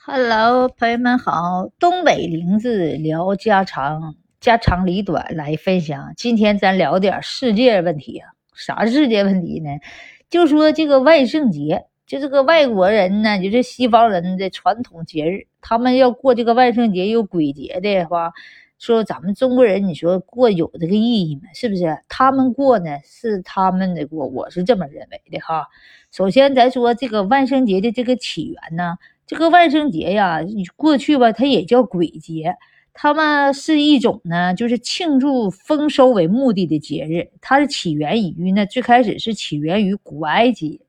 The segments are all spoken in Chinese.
Hello，朋友们好，东北林子聊家常，家长里短来分享。今天咱聊点世界问题啊，啥世界问题呢？就说这个万圣节，就这个外国人呢，就是西方人的传统节日，他们要过这个万圣节有鬼节的话，说咱们中国人，你说过有这个意义吗？是不是？他们过呢是他们的过，我是这么认为的哈。首先，咱说这个万圣节的这个起源呢。这个万圣节呀，过去吧，它也叫鬼节，它们是一种呢，就是庆祝丰收为目的的节日。它的起源于呢，最开始是起源于古埃及，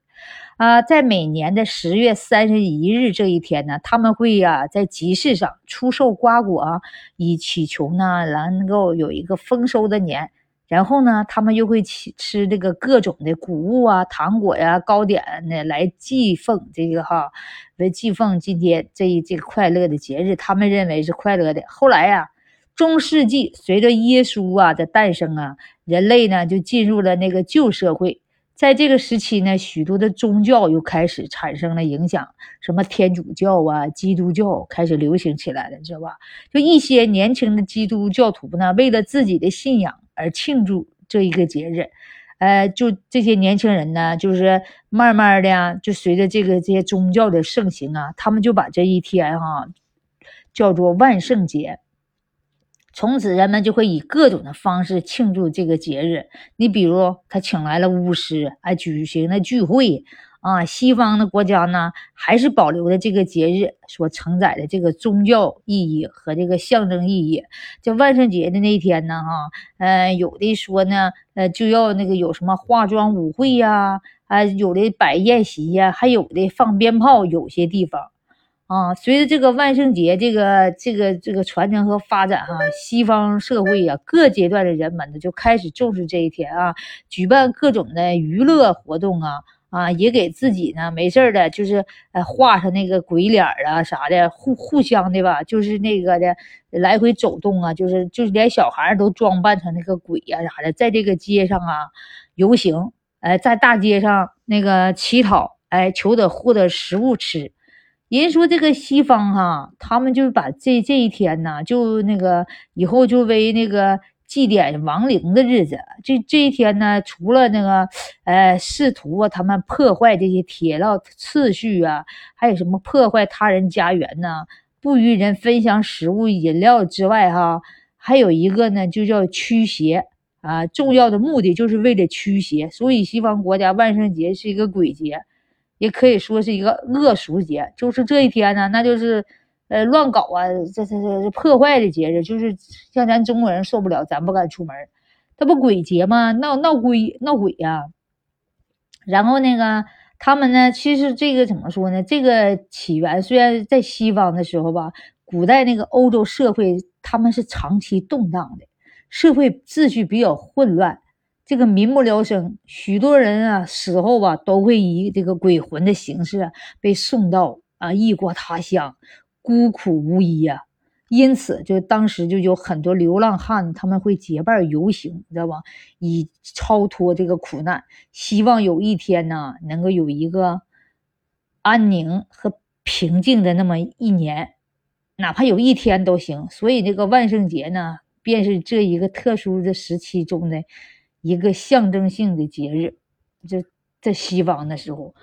啊，在每年的十月三十一日这一天呢，他们会呀在集市上出售瓜果，以祈求呢能够有一个丰收的年。然后呢，他们又会吃吃这个各种的谷物啊、糖果呀、糕点呢，来祭奉这个哈，来祭奉今天这一这个快乐的节日。他们认为是快乐的。后来呀，中世纪随着耶稣啊的诞生啊，人类呢就进入了那个旧社会。在这个时期呢，许多的宗教又开始产生了影响，什么天主教啊、基督教开始流行起来了，你知道吧？就一些年轻的基督教徒呢，为了自己的信仰。而庆祝这一个节日，呃，就这些年轻人呢，就是慢慢的，就随着这个这些宗教的盛行啊，他们就把这一天哈叫做万圣节。从此，人们就会以各种的方式庆祝这个节日。你比如，他请来了巫师，哎，举行了聚会。啊，西方的国家呢，还是保留的这个节日所承载的这个宗教意义和这个象征意义。就万圣节的那一天呢，哈，呃，有的说呢，呃，就要那个有什么化妆舞会呀，啊，有的摆宴席呀，还有的放鞭炮。有些地方，啊，随着这个万圣节这个这个这个传承和发展，哈，西方社会呀，各阶段的人们呢，就开始重视这一天啊，举办各种的娱乐活动啊。啊，也给自己呢，没事的，就是呃画上那个鬼脸啊啥的，互互相的吧，就是那个的来回走动啊，就是就是连小孩都装扮成那个鬼呀啥的，在这个街上啊游行，哎，在大街上那个乞讨，哎，求得获得食物吃。人说这个西方哈，他们就把这这一天呢，就那个以后就为那个。祭奠亡灵的日子，这这一天呢，除了那个，呃，试图啊，他们破坏这些铁道次序啊，还有什么破坏他人家园呢？不与人分享食物饮料之外，哈，还有一个呢，就叫驱邪啊。重要的目的就是为了驱邪，所以西方国家万圣节是一个鬼节，也可以说是一个恶俗节。就是这一天呢，那就是。呃，乱搞啊！这这这破坏的节日，就是像咱中国人受不了，咱不敢出门。他不鬼节吗？闹闹鬼闹鬼呀！然后那个他们呢，其实这个怎么说呢？这个起源虽然在西方的时候吧，古代那个欧洲社会他们是长期动荡的，社会秩序比较混乱，这个民不聊生，许多人啊死后吧都会以这个鬼魂的形式被送到啊异国他乡。孤苦无依呀，因此就当时就有很多流浪汉，他们会结伴游行，你知道吧？以超脱这个苦难，希望有一天呢，能够有一个安宁和平静的那么一年，哪怕有一天都行。所以这个万圣节呢，便是这一个特殊的时期中的一个象征性的节日。这在西方的时候。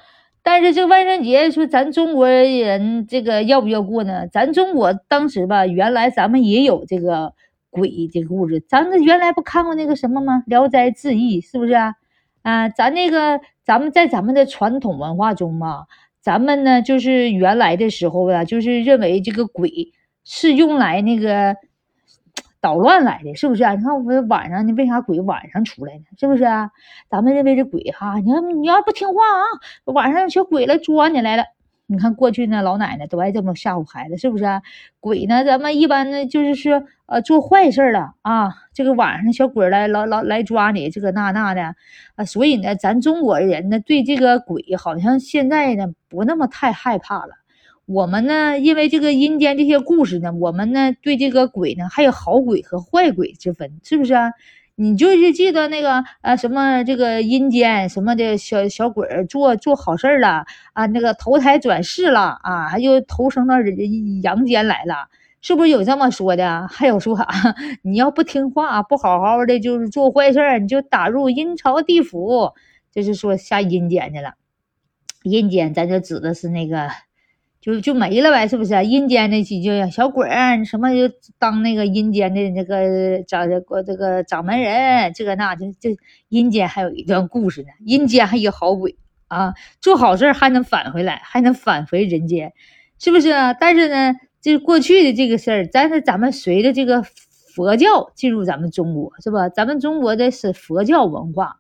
但是这万圣节说咱中国人这个要不要过呢？咱中国当时吧，原来咱们也有这个鬼这个故事。咱这原来不看过那个什么吗？《聊斋志异》是不是啊？啊，咱那个咱们在咱们的传统文化中嘛，咱们呢就是原来的时候呀，就是认为这个鬼是用来那个。捣乱来的，是不是啊？你看我晚上，你为啥鬼晚上出来呢？是不是啊？咱们认为这鬼哈，你看你要不听话啊，晚上小鬼来抓你来了。你看过去呢，老奶奶都爱这么吓唬孩子，是不是？鬼呢，咱们一般呢就是说，呃，做坏事了啊。这个晚上小鬼来，老老来抓你，这个那那的啊。所以呢，咱中国人呢，对这个鬼好像现在呢不那么太害怕了。我们呢，因为这个阴间这些故事呢，我们呢对这个鬼呢还有好鬼和坏鬼之分，是不是啊？你就是记得那个呃什么这个阴间什么的小小鬼做做好事了啊，那个投胎转世了啊，又投生到人阳间来了，是不是有这么说的？还有说啊，你要不听话，不好好的就是做坏事你就打入阴曹地府，就是说下阴间去了。阴间咱就指的是那个。就就没了呗，是不是？阴间那几就小鬼儿什么就当那个阴间的那个掌过这个掌门人，这个那这这阴间还有一段故事呢。阴间还有好鬼啊，做好事还能返回来，还能返回人间，是不是？但是呢，这过去的这个事儿，但是咱们随着这个佛教进入咱们中国，是吧？咱们中国的是佛教文化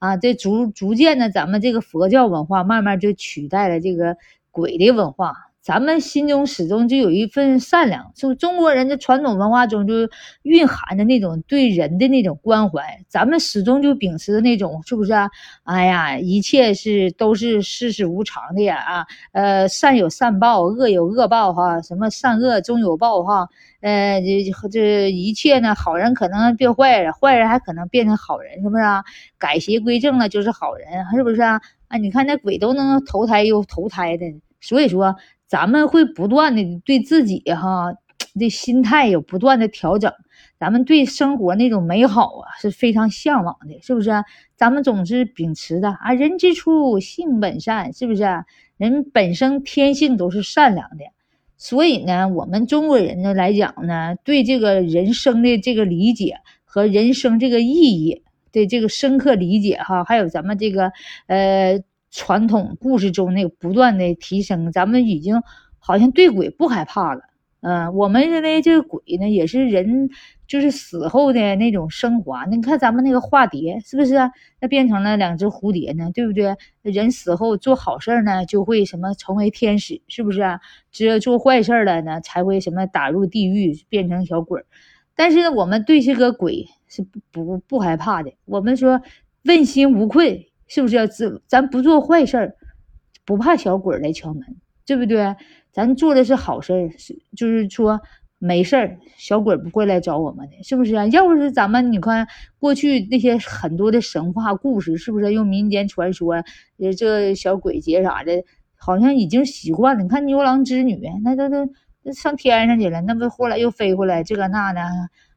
啊，这逐逐渐的，咱们这个佛教文化慢慢就取代了这个。鬼的文化，咱们心中始终就有一份善良，就中国人的传统文化中就蕴含着那种对人的那种关怀，咱们始终就秉持的那种，是不是啊？哎呀，一切是都是世事无常的呀啊，呃，善有善报，恶有恶报哈，什么善恶终有报哈，呃，这这一切呢，好人可能变坏了，坏人还可能变成好人，是不是啊？改邪归正了就是好人，是不是啊？啊，你看那鬼都能投胎又投胎的。所以说，咱们会不断的对自己哈的心态有不断的调整，咱们对生活那种美好啊是非常向往的，是不是？咱们总是秉持的啊，人之初性本善，是不是？人本身天性都是善良的，所以呢，我们中国人呢来讲呢，对这个人生的这个理解和人生这个意义的这个深刻理解哈，还有咱们这个呃。传统故事中那个不断的提升，咱们已经好像对鬼不害怕了。嗯，我们认为这个鬼呢，也是人就是死后的那种升华。你看咱们那个化蝶，是不是？那变成了两只蝴蝶呢，对不对？人死后做好事呢，就会什么成为天使，是不是？只有做坏事了呢，才会什么打入地狱，变成小鬼。但是呢我们对这个鬼是不不不害怕的。我们说问心无愧。是不是？咱咱不做坏事儿，不怕小鬼来敲门，对不对？咱做的是好事儿，是就是说没事儿，小鬼不会来找我们的，是不是啊？要不是咱们，你看过去那些很多的神话故事，是不是用民间传说，呃，这小鬼节啥的，好像已经习惯了。你看牛郎织女，那都都上天上去了，那不后来又飞回来，这个那的。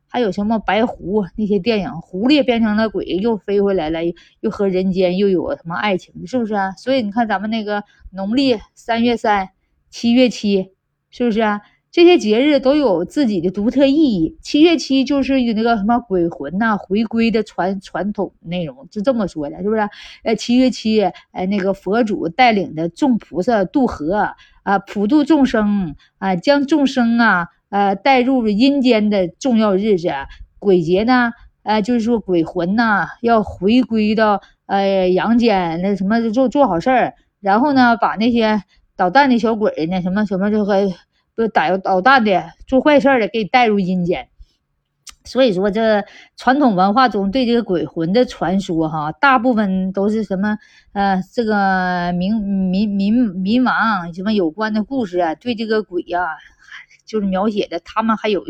还有什么白狐那些电影，狐狸变成了鬼，又飞回来了，又和人间又有什么爱情，是不是啊？所以你看咱们那个农历三月三、七月七，是不是啊？这些节日都有自己的独特意义。七月七就是有那个什么鬼魂呐回归的传传统内容，就这么说的，是不是？呃，七月七，呃，那个佛祖带领的众菩萨渡河啊，普度众生啊，将众生啊。呃，带入阴间的重要日子，鬼节呢？呃，就是说鬼魂呢，要回归到呃阳间，那什么做做好事儿，然后呢，把那些捣蛋的小鬼呢，什么什么这个不捣捣蛋的、做坏事的，给带入阴间。所以说，这传统文化中对这个鬼魂的传说，哈，大部分都是什么？呃，这个冥冥冥冥王什么有关的故事啊，对这个鬼呀。就是描写的他们还有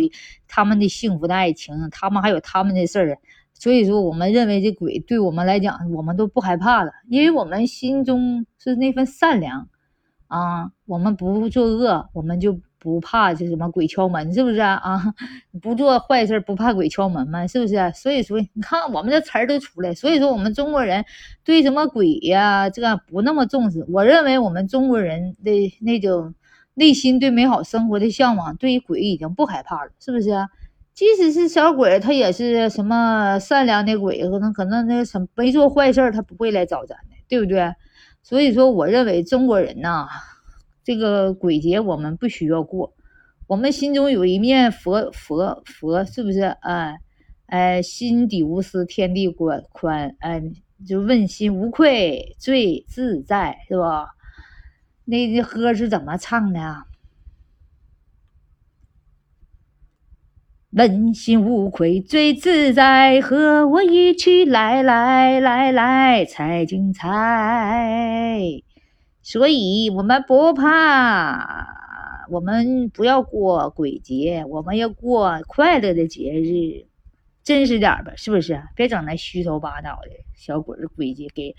他们的幸福的爱情，他们还有他们的事儿，所以说我们认为这鬼对我们来讲，我们都不害怕了，因为我们心中是那份善良啊，我们不作恶，我们就不怕这什么鬼敲门，是不是啊？啊，不做坏事不怕鬼敲门嘛？是不是？所以说你看我们这词儿都出来，所以说我们中国人对什么鬼呀这个不那么重视。我认为我们中国人的那种。内心对美好生活的向往，对于鬼已经不害怕了，是不是？即使是小鬼，他也是什么善良的鬼，可能可能那什么没做坏事，他不会来找咱的，对不对？所以说，我认为中国人呐，这个鬼节我们不需要过，我们心中有一面佛佛佛，是不是？哎哎，心底无私天地宽宽，哎，就问心无愧最自在，是吧？那这歌是怎么唱的？问心无愧最自在，和我一起来来来来才精彩。所以我们不怕，我们不要过鬼节，我们要过快乐的节日。真实点吧，是不是？别整那虚头巴脑的小鬼儿鬼节，给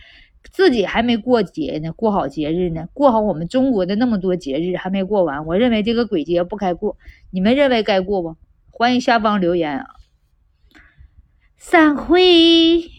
自己还没过节呢，过好节日呢，过好我们中国的那么多节日还没过完，我认为这个鬼节不该过，你们认为该过不？欢迎下方留言啊！散会。